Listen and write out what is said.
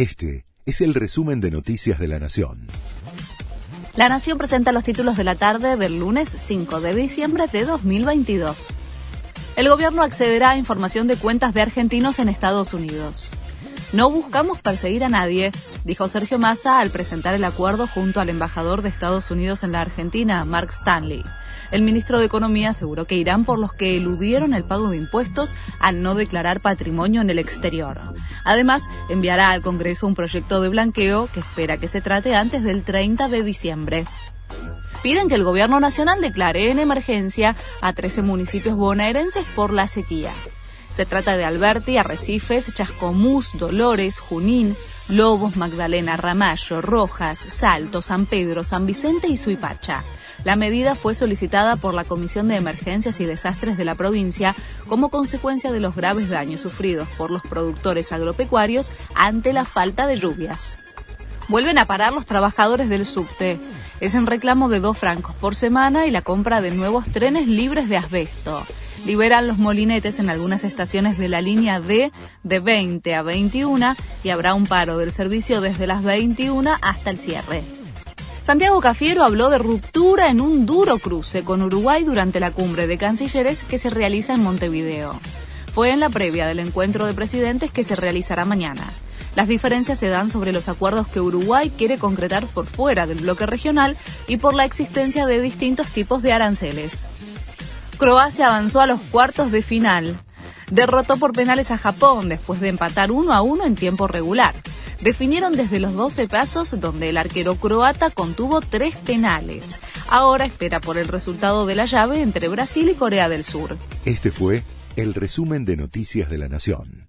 Este es el resumen de Noticias de la Nación. La Nación presenta los títulos de la tarde del lunes 5 de diciembre de 2022. El gobierno accederá a información de cuentas de argentinos en Estados Unidos. No buscamos perseguir a nadie, dijo Sergio Massa al presentar el acuerdo junto al embajador de Estados Unidos en la Argentina, Mark Stanley. El ministro de Economía aseguró que irán por los que eludieron el pago de impuestos al no declarar patrimonio en el exterior. Además, enviará al Congreso un proyecto de blanqueo que espera que se trate antes del 30 de diciembre piden que el gobierno nacional declare en emergencia a 13 municipios bonaerenses por la sequía. Se trata de Alberti, Arrecifes, Chascomús, Dolores, Junín, Lobos, Magdalena, Ramallo, Rojas, Salto, San Pedro, San Vicente y Suipacha. La medida fue solicitada por la Comisión de Emergencias y Desastres de la provincia como consecuencia de los graves daños sufridos por los productores agropecuarios ante la falta de lluvias. Vuelven a parar los trabajadores del subte. Es en reclamo de dos francos por semana y la compra de nuevos trenes libres de asbesto liberan los molinetes en algunas estaciones de la línea D de 20 a 21 y habrá un paro del servicio desde las 21 hasta el cierre. Santiago Cafiero habló de ruptura en un duro cruce con Uruguay durante la cumbre de cancilleres que se realiza en Montevideo. Fue en la previa del encuentro de presidentes que se realizará mañana. Las diferencias se dan sobre los acuerdos que Uruguay quiere concretar por fuera del bloque regional y por la existencia de distintos tipos de aranceles. Croacia avanzó a los cuartos de final. Derrotó por penales a Japón después de empatar uno a uno en tiempo regular. Definieron desde los 12 pasos donde el arquero croata contuvo tres penales. Ahora espera por el resultado de la llave entre Brasil y Corea del Sur. Este fue el resumen de Noticias de la Nación.